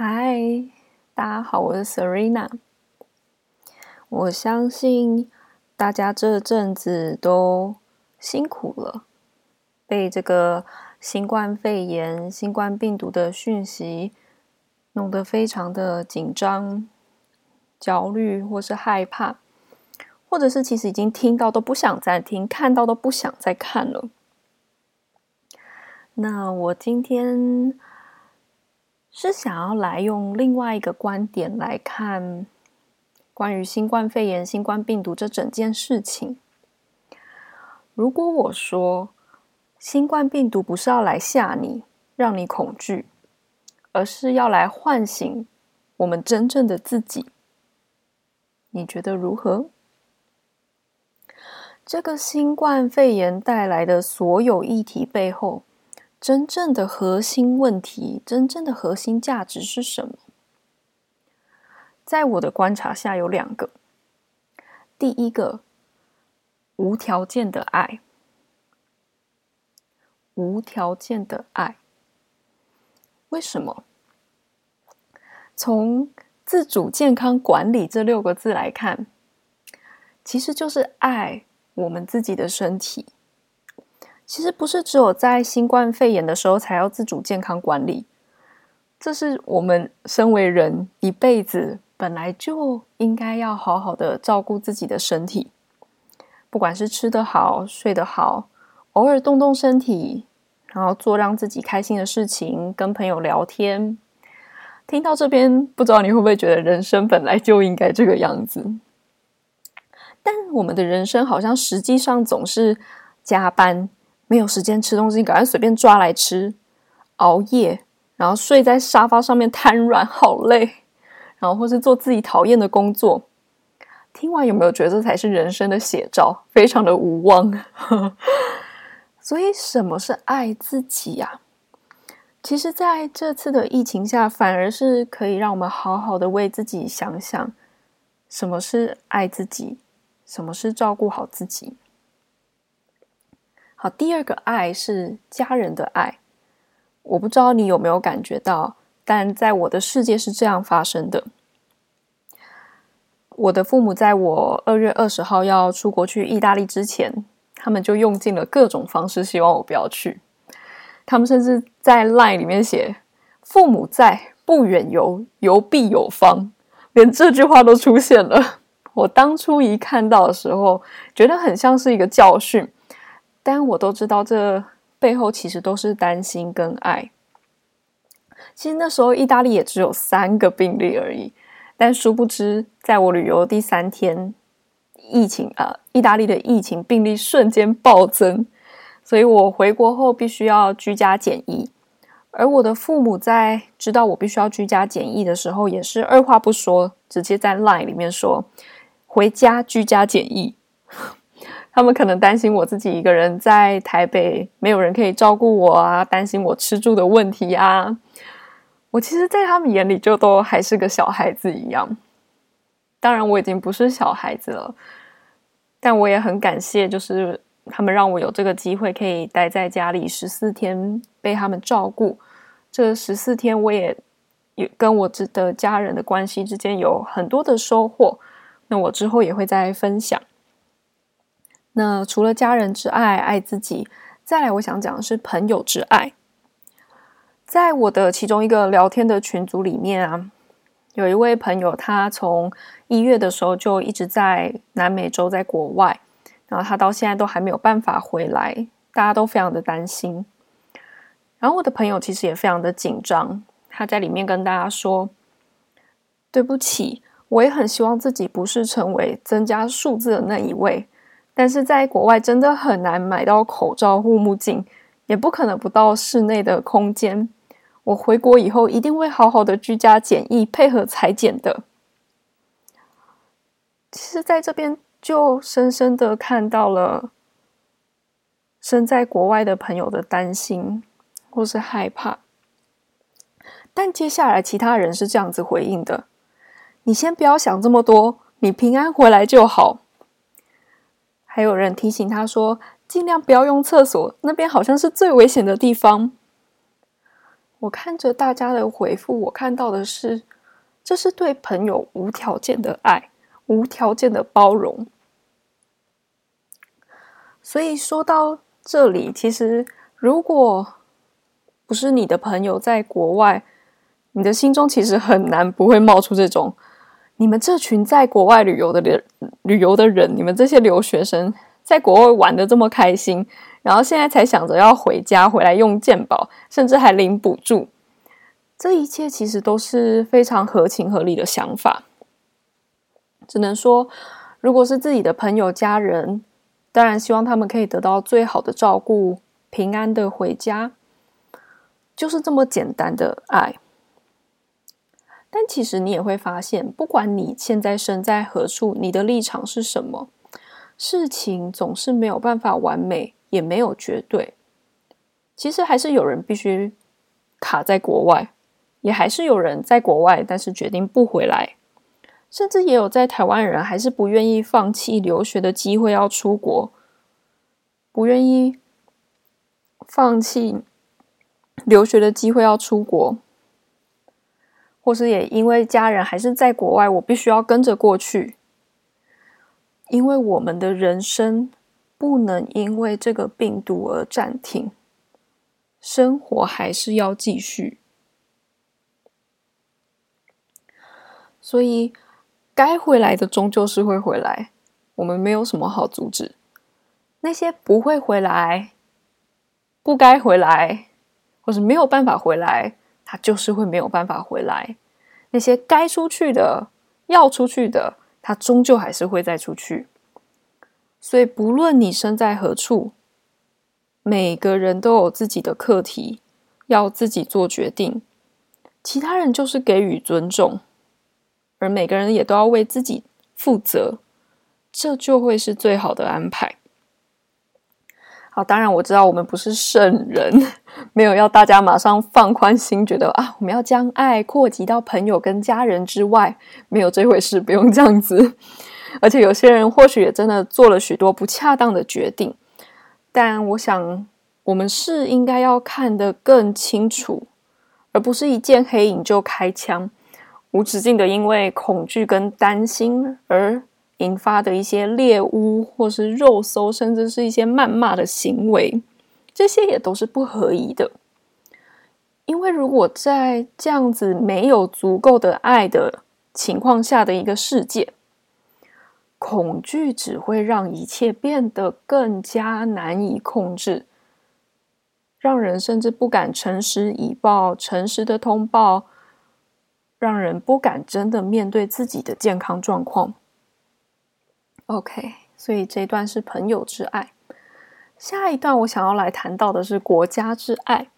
嗨，大家好，我是 Serena。我相信大家这阵子都辛苦了，被这个新冠肺炎、新冠病毒的讯息弄得非常的紧张、焦虑，或是害怕，或者是其实已经听到都不想再听，看到都不想再看了。那我今天。是想要来用另外一个观点来看关于新冠肺炎、新冠病毒这整件事情。如果我说新冠病毒不是要来吓你、让你恐惧，而是要来唤醒我们真正的自己，你觉得如何？这个新冠肺炎带来的所有议题背后，真正的核心问题，真正的核心价值是什么？在我的观察下，有两个。第一个，无条件的爱。无条件的爱。为什么？从自主健康管理这六个字来看，其实就是爱我们自己的身体。其实不是只有在新冠肺炎的时候才要自主健康管理，这是我们身为人一辈子本来就应该要好好的照顾自己的身体，不管是吃得好、睡得好，偶尔动动身体，然后做让自己开心的事情，跟朋友聊天。听到这边，不知道你会不会觉得人生本来就应该这个样子？但我们的人生好像实际上总是加班。没有时间吃东西，赶快随便抓来吃，熬夜，然后睡在沙发上面瘫软，好累。然后或是做自己讨厌的工作。听完有没有觉得这才是人生的写照？非常的无望。所以什么是爱自己呀？其实在这次的疫情下，反而是可以让我们好好的为自己想想，什么是爱自己，什么是照顾好自己。好，第二个爱是家人的爱。我不知道你有没有感觉到，但在我的世界是这样发生的。我的父母在我二月二十号要出国去意大利之前，他们就用尽了各种方式，希望我不要去。他们甚至在 LINE 里面写“父母在，不远游，游必有方”，连这句话都出现了。我当初一看到的时候，觉得很像是一个教训。但我都知道，这背后其实都是担心跟爱。其实那时候意大利也只有三个病例而已，但殊不知，在我旅游第三天，疫情啊、意大利的疫情病例瞬间暴增，所以我回国后必须要居家检疫。而我的父母在知道我必须要居家检疫的时候，也是二话不说，直接在 LINE 里面说：“回家居家检疫。”他们可能担心我自己一个人在台北，没有人可以照顾我啊，担心我吃住的问题啊。我其实，在他们眼里就都还是个小孩子一样。当然，我已经不是小孩子了，但我也很感谢，就是他们让我有这个机会可以待在家里十四天，被他们照顾。这十四天，我也也跟我的家人的关系之间有很多的收获。那我之后也会再分享。那除了家人之爱，爱自己，再来我想讲的是朋友之爱。在我的其中一个聊天的群组里面啊，有一位朋友，他从一月的时候就一直在南美洲，在国外，然后他到现在都还没有办法回来，大家都非常的担心。然后我的朋友其实也非常的紧张，他在里面跟大家说：“对不起，我也很希望自己不是成为增加数字的那一位。”但是在国外真的很难买到口罩、护目镜，也不可能不到室内的空间。我回国以后一定会好好的居家检疫，配合裁剪的。其实，在这边就深深的看到了身在国外的朋友的担心或是害怕。但接下来其他人是这样子回应的：“你先不要想这么多，你平安回来就好。”还有人提醒他说：“尽量不要用厕所，那边好像是最危险的地方。”我看着大家的回复，我看到的是，这是对朋友无条件的爱，无条件的包容。所以说到这里，其实如果不是你的朋友在国外，你的心中其实很难不会冒出这种：你们这群在国外旅游的人，旅游的人，你们这些留学生在国外玩的这么开心。然后现在才想着要回家，回来用健保，甚至还领补助。这一切其实都是非常合情合理的想法。只能说，如果是自己的朋友、家人，当然希望他们可以得到最好的照顾，平安的回家，就是这么简单的爱。但其实你也会发现，不管你现在身在何处，你的立场是什么，事情总是没有办法完美。也没有绝对，其实还是有人必须卡在国外，也还是有人在国外，但是决定不回来，甚至也有在台湾人还是不愿意放弃留学的机会要出国，不愿意放弃留学的机会要出国，或是也因为家人还是在国外，我必须要跟着过去，因为我们的人生。不能因为这个病毒而暂停，生活还是要继续。所以，该回来的终究是会回来，我们没有什么好阻止。那些不会回来、不该回来，或是没有办法回来，他就是会没有办法回来。那些该出去的、要出去的，他终究还是会再出去。所以，不论你身在何处，每个人都有自己的课题，要自己做决定。其他人就是给予尊重，而每个人也都要为自己负责，这就会是最好的安排。好，当然我知道我们不是圣人，没有要大家马上放宽心，觉得啊，我们要将爱扩及到朋友跟家人之外，没有这回事，不用这样子。而且有些人或许也真的做了许多不恰当的决定，但我想我们是应该要看得更清楚，而不是一见黑影就开枪，无止境的因为恐惧跟担心而引发的一些猎巫或是肉搜，甚至是一些谩骂的行为，这些也都是不合宜的。因为如果在这样子没有足够的爱的情况下的一个世界，恐惧只会让一切变得更加难以控制，让人甚至不敢诚实以报、诚实的通报，让人不敢真的面对自己的健康状况。OK，所以这一段是朋友之爱，下一段我想要来谈到的是国家之爱。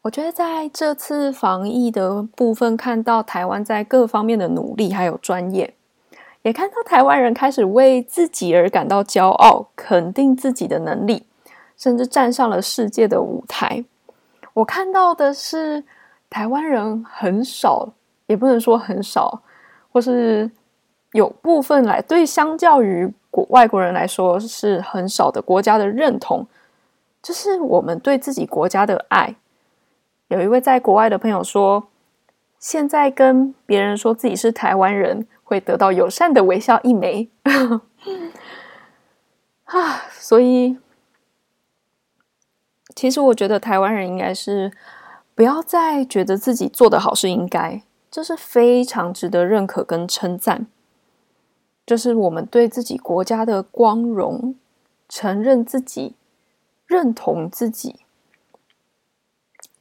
我觉得在这次防疫的部分，看到台湾在各方面的努力还有专业。也看到台湾人开始为自己而感到骄傲，肯定自己的能力，甚至站上了世界的舞台。我看到的是台湾人很少，也不能说很少，或是有部分来对相较于国外国人来说是很少的国家的认同，这是我们对自己国家的爱。有一位在国外的朋友说，现在跟别人说自己是台湾人。会得到友善的微笑一枚，啊！所以，其实我觉得台湾人应该是不要再觉得自己做得好是应该，这是非常值得认可跟称赞。就是我们对自己国家的光荣，承认自己，认同自己。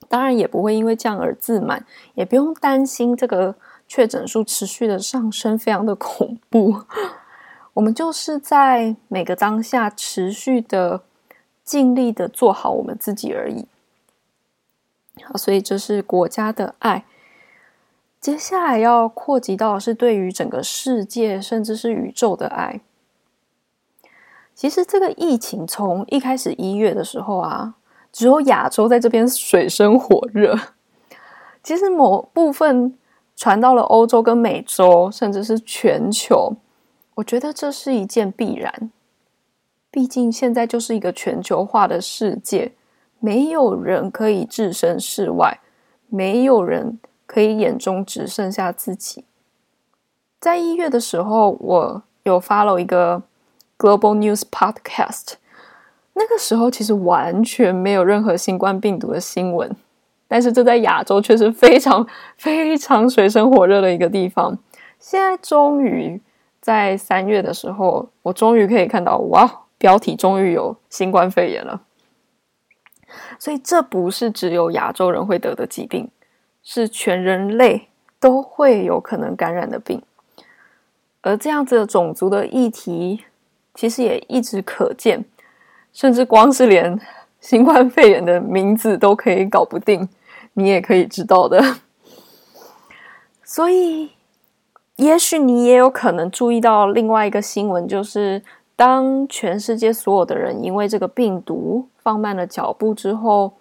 当然也不会因为这样而自满，也不用担心这个。确诊数持续的上升，非常的恐怖。我们就是在每个当下持续的尽力的做好我们自己而已。好，所以这是国家的爱。接下来要扩及到的是对于整个世界，甚至是宇宙的爱。其实这个疫情从一开始一月的时候啊，只有亚洲在这边水深火热。其实某部分。传到了欧洲跟美洲，甚至是全球，我觉得这是一件必然。毕竟现在就是一个全球化的世界，没有人可以置身事外，没有人可以眼中只剩下自己。在一月的时候，我有 follow 一个 Global News Podcast，那个时候其实完全没有任何新冠病毒的新闻，但是这在亚洲却是非常非常水深火热的一个地方。现在终于在三月的时候，我终于可以看到，哇，标题终于有新冠肺炎了。所以这不是只有亚洲人会得的疾病，是全人类都会有可能感染的病。而这样子的种族的议题，其实也一直可见，甚至光是连新冠肺炎的名字都可以搞不定，你也可以知道的。所以，也许你也有可能注意到另外一个新闻，就是当全世界所有的人因为这个病毒放慢了脚步之后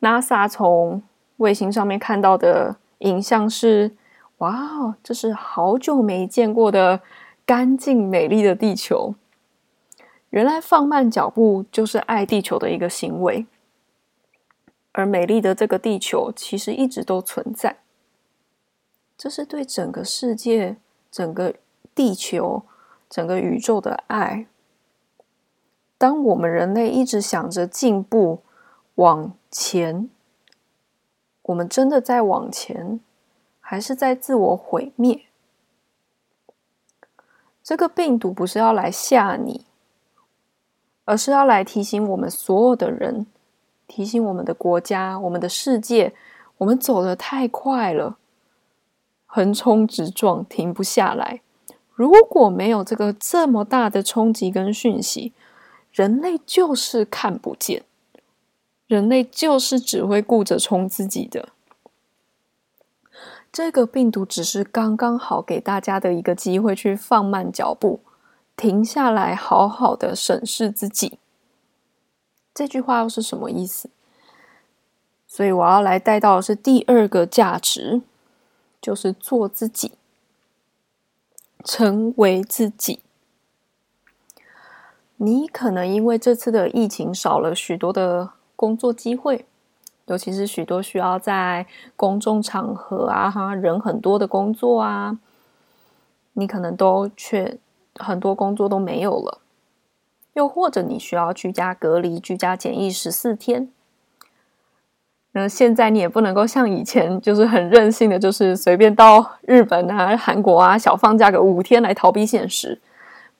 ，NASA 从卫星上面看到的影像是：哇哦，这是好久没见过的干净美丽的地球。原来放慢脚步就是爱地球的一个行为，而美丽的这个地球其实一直都存在。这是对整个世界、整个地球、整个宇宙的爱。当我们人类一直想着进步、往前，我们真的在往前，还是在自我毁灭？这个病毒不是要来吓你。而是要来提醒我们所有的人，提醒我们的国家、我们的世界，我们走得太快了，横冲直撞，停不下来。如果没有这个这么大的冲击跟讯息，人类就是看不见，人类就是只会顾着冲自己的。这个病毒只是刚刚好给大家的一个机会，去放慢脚步。停下来，好好的审视自己。这句话又是什么意思？所以我要来带到的是第二个价值，就是做自己，成为自己。你可能因为这次的疫情少了许多的工作机会，尤其是许多需要在公众场合啊，哈，人很多的工作啊，你可能都却。很多工作都没有了，又或者你需要居家隔离、居家检疫十四天。那现在你也不能够像以前，就是很任性的，就是随便到日本啊、韩国啊，小放假个五天来逃避现实，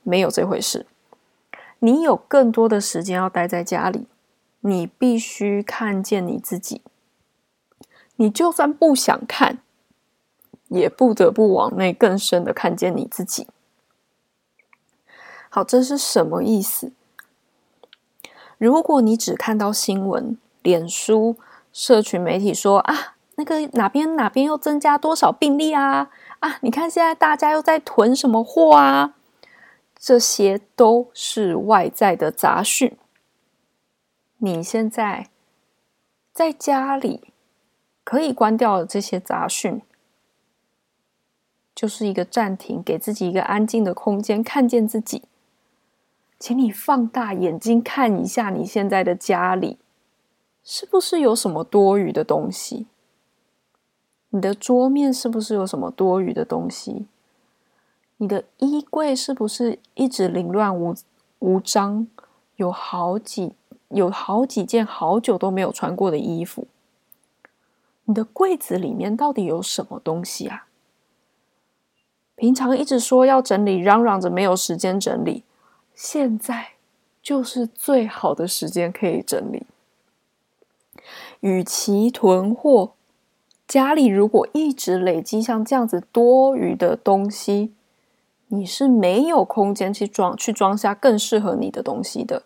没有这回事。你有更多的时间要待在家里，你必须看见你自己。你就算不想看，也不得不往内更深的看见你自己。好，这是什么意思？如果你只看到新闻、脸书、社群媒体说啊，那个哪边哪边又增加多少病例啊？啊，你看现在大家又在囤什么货啊？这些都是外在的杂讯。你现在在家里可以关掉这些杂讯，就是一个暂停，给自己一个安静的空间，看见自己。请你放大眼睛看一下你现在的家里，是不是有什么多余的东西？你的桌面是不是有什么多余的东西？你的衣柜是不是一直凌乱无无章？有好几有好几件好久都没有穿过的衣服？你的柜子里面到底有什么东西啊？平常一直说要整理，嚷嚷着没有时间整理。现在就是最好的时间可以整理。与其囤货，家里如果一直累积像这样子多余的东西，你是没有空间去装去装下更适合你的东西的。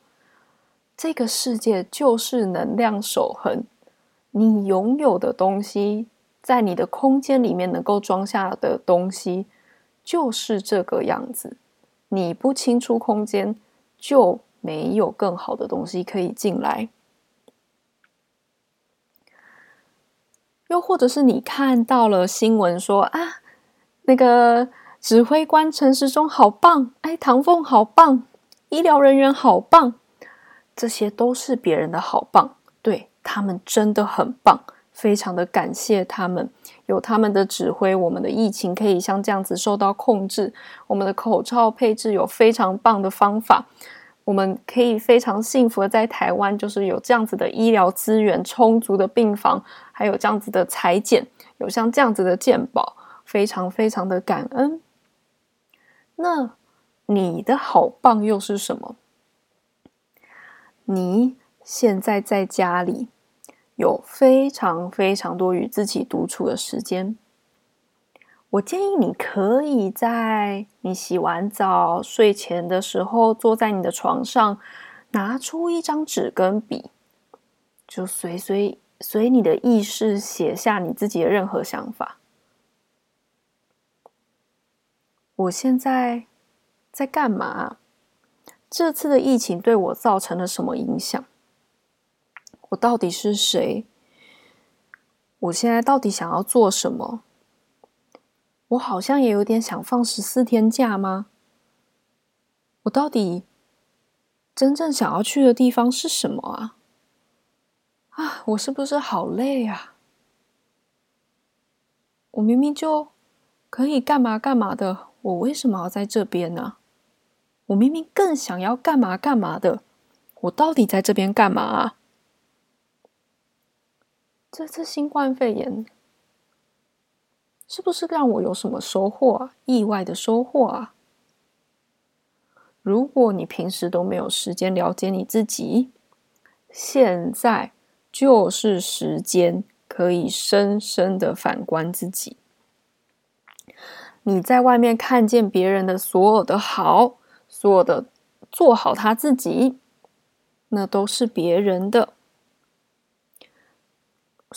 这个世界就是能量守恒，你拥有的东西，在你的空间里面能够装下的东西，就是这个样子。你不清出空间，就没有更好的东西可以进来。又或者是你看到了新闻说啊，那个指挥官陈时中好棒，哎，唐凤好棒，医疗人员好棒，这些都是别人的好棒，对，他们真的很棒，非常的感谢他们，有他们的指挥，我们的疫情可以像这样子受到控制。我们的口罩配置有非常棒的方法，我们可以非常幸福的在台湾，就是有这样子的医疗资源、充足的病房，还有这样子的裁剪，有像这样子的健保，非常非常的感恩。那你的好棒又是什么？你现在在家里。有非常非常多与自己独处的时间，我建议你可以在你洗完澡、睡前的时候，坐在你的床上，拿出一张纸跟笔，就随随随你的意识写下你自己的任何想法。我现在在干嘛？这次的疫情对我造成了什么影响？我到底是谁？我现在到底想要做什么？我好像也有点想放十四天假吗？我到底真正想要去的地方是什么啊？啊，我是不是好累啊？我明明就可以干嘛干嘛的，我为什么要在这边呢？我明明更想要干嘛干嘛的，我到底在这边干嘛啊？这次新冠肺炎是不是让我有什么收获？意外的收获啊！如果你平时都没有时间了解你自己，现在就是时间可以深深的反观自己。你在外面看见别人的所有的好，做的做好他自己，那都是别人的。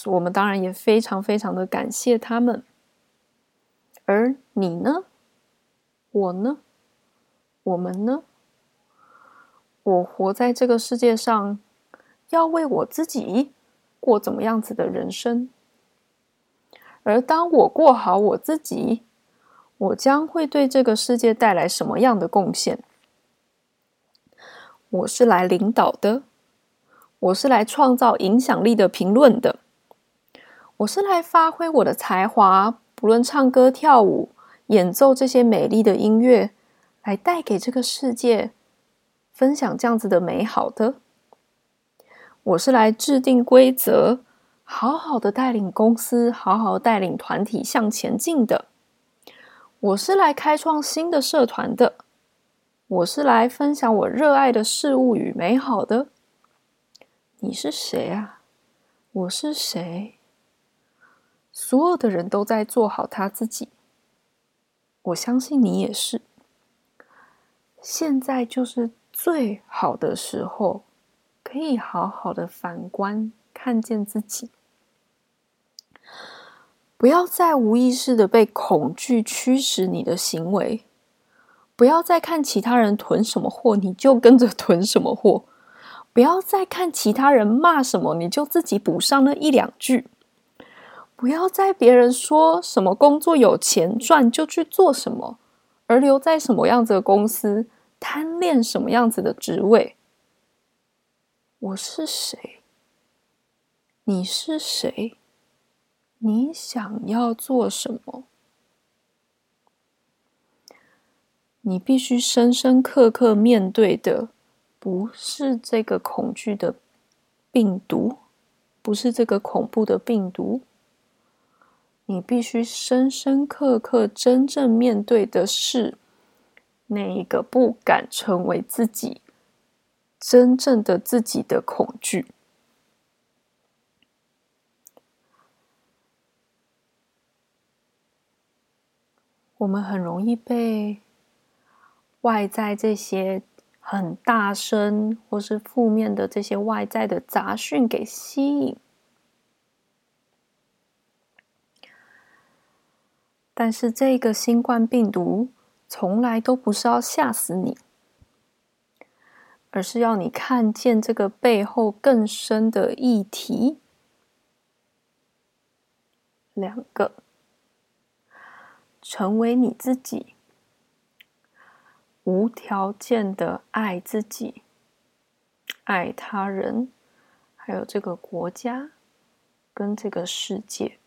我们当然也非常非常的感谢他们，而你呢？我呢？我们呢？我活在这个世界上，要为我自己过怎么样子的人生？而当我过好我自己，我将会对这个世界带来什么样的贡献？我是来领导的，我是来创造影响力的评论的。我是来发挥我的才华，不论唱歌、跳舞、演奏这些美丽的音乐，来带给这个世界分享这样子的美好的。我是来制定规则，好好的带领公司，好好带领团体向前进的。我是来开创新的社团的。我是来分享我热爱的事物与美好的。你是谁啊？我是谁？所有的人都在做好他自己，我相信你也是。现在就是最好的时候，可以好好的反观，看见自己，不要再无意识的被恐惧驱使你的行为，不要再看其他人囤什么货，你就跟着 囤什么货，不要再看其他人骂什么，你就自己补上那一两句。不要在别人说什么工作有钱赚就去做什么，而留在什么样子的公司，贪恋什么样子的职位。我是谁？你是谁？你想要做什么？你必须深深刻刻面对的，不是这个恐惧的病毒，不是这个恐怖的病毒。你必须深深刻刻真正面对的是那一个不敢成为自己真正的自己的恐惧。我们很容易被外在这些很大声或是负面的这些外在的杂讯给吸引。但是这个新冠病毒从来都不是要吓死你，而是要你看见这个背后更深的议题。两个，成为你自己，无条件的爱自己，爱他人，还有这个国家，跟这个世界。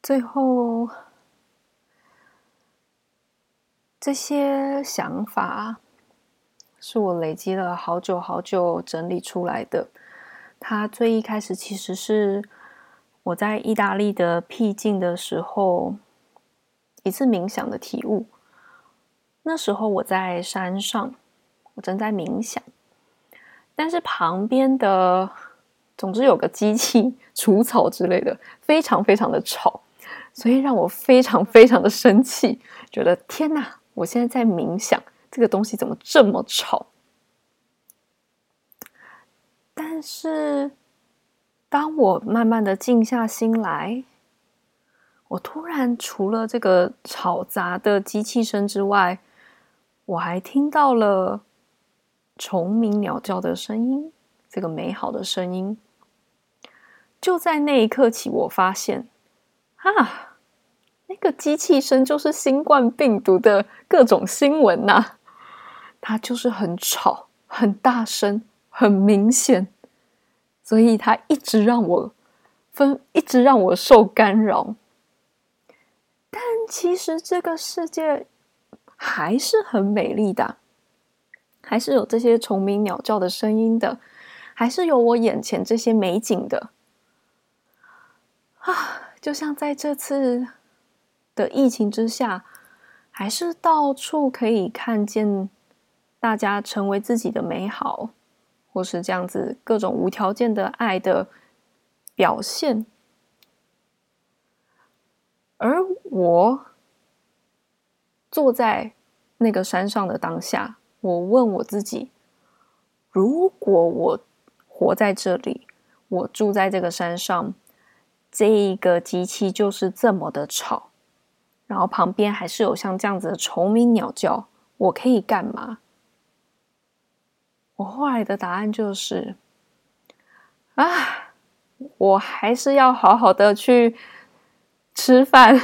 最后，这些想法是我累积了好久好久整理出来的。它最一开始其实是我在意大利的僻静的时候一次冥想的体悟。那时候我在山上，我正在冥想，但是旁边的，总之有个机器除草之类的，非常非常的吵。所以让我非常非常的生气，觉得天哪！我现在在冥想，这个东西怎么这么吵？但是当我慢慢的静下心来，我突然除了这个吵杂的机器声之外，我还听到了虫鸣鸟叫的声音，这个美好的声音。就在那一刻起，我发现，啊！那个机器声就是新冠病毒的各种新闻呐、它就是很吵、很大声、很明显，所以它一直让我分，一直让我受干扰。但其实这个世界还是很美丽的，还是有这些虫鸣鸟叫的声音的，还是有我眼前这些美景的啊！就像在这次。的疫情之下，还是到处可以看见大家成为自己的美好，或是这样子各种无条件的爱的表现。而我坐在那个山上的当下，我问我自己：如果我活在这里，我住在这个山上，这一个机器就是这么的吵。然后旁边还是有像这样子的虫鸣鸟叫，我可以干嘛？我后来的答案就是，啊，我还是要好好的去吃饭。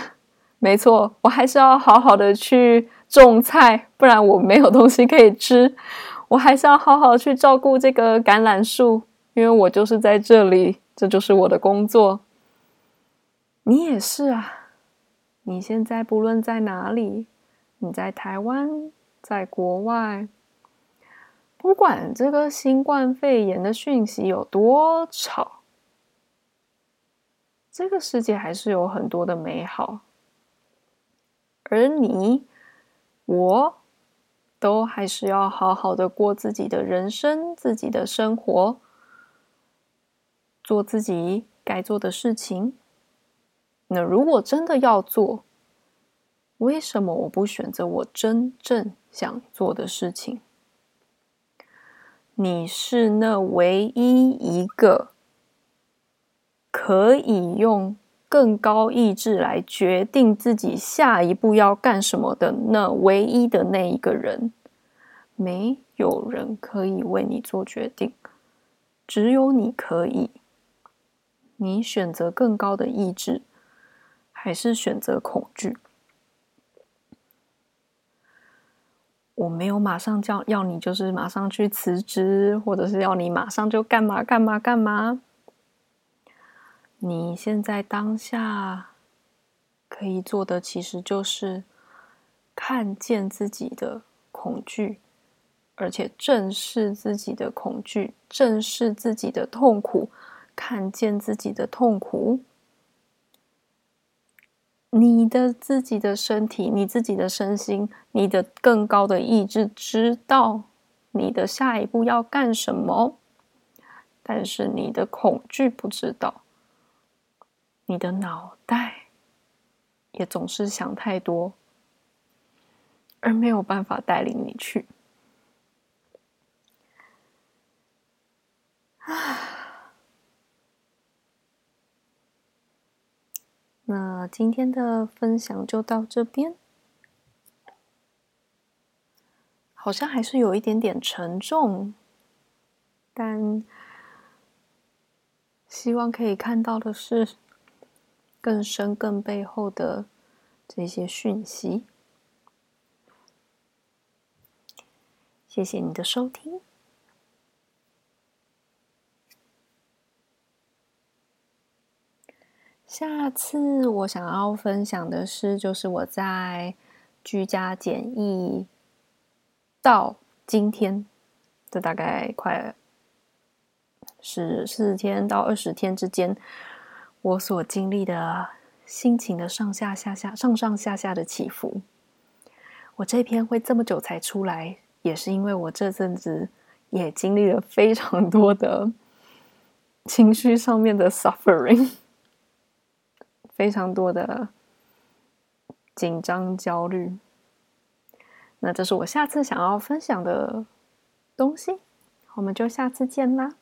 没错，我还是要好好的去种菜，不然我没有东西可以吃。我还是要好好去照顾这个橄榄树，因为我就是在这里，这就是我的工作。你也是啊。你现在不论在哪里，你在台湾，在国外，不管这个新冠肺炎的讯息有多吵，这个世界还是有很多的美好，而你，我都还是要好好的过自己的人生，自己的生活，做自己该做的事情。那如果真的要做，为什么我不选择我真正想做的事情？你是那唯一一个可以用更高意志来决定自己下一步要干什么的那唯一的那一个人。没有人可以为你做决定，只有你可以。你选择更高的意志。还是选择恐惧？我没有马上叫要你，就是马上去辞职，或者是要你马上就干嘛干嘛干嘛。你现在当下可以做的，其实就是看见自己的恐惧，而且正视自己的恐惧，正视自己的痛苦，看见自己的痛苦。你的自己的身体，你自己的身心，你的更高的意志，知道你的下一步要干什么，但是你的恐惧不知道，你的脑袋也总是想太多，而没有办法带领你去。啊。那今天的分享就到这边，好像还是有一点点沉重，但希望可以看到的是更深、更背后的这些讯息。谢谢你的收听。下次我想要分享的是，就是我在居家检疫到今天，这大概快十四天到二十天之间，我所经历的心情的上下下下上上下下的起伏。我这篇会这么久才出来，也是因为我这阵子也经历了非常多的情绪上面的 suffering，非常多的紧张焦虑。那这是我下次想要分享的东西，我们就下次见啦。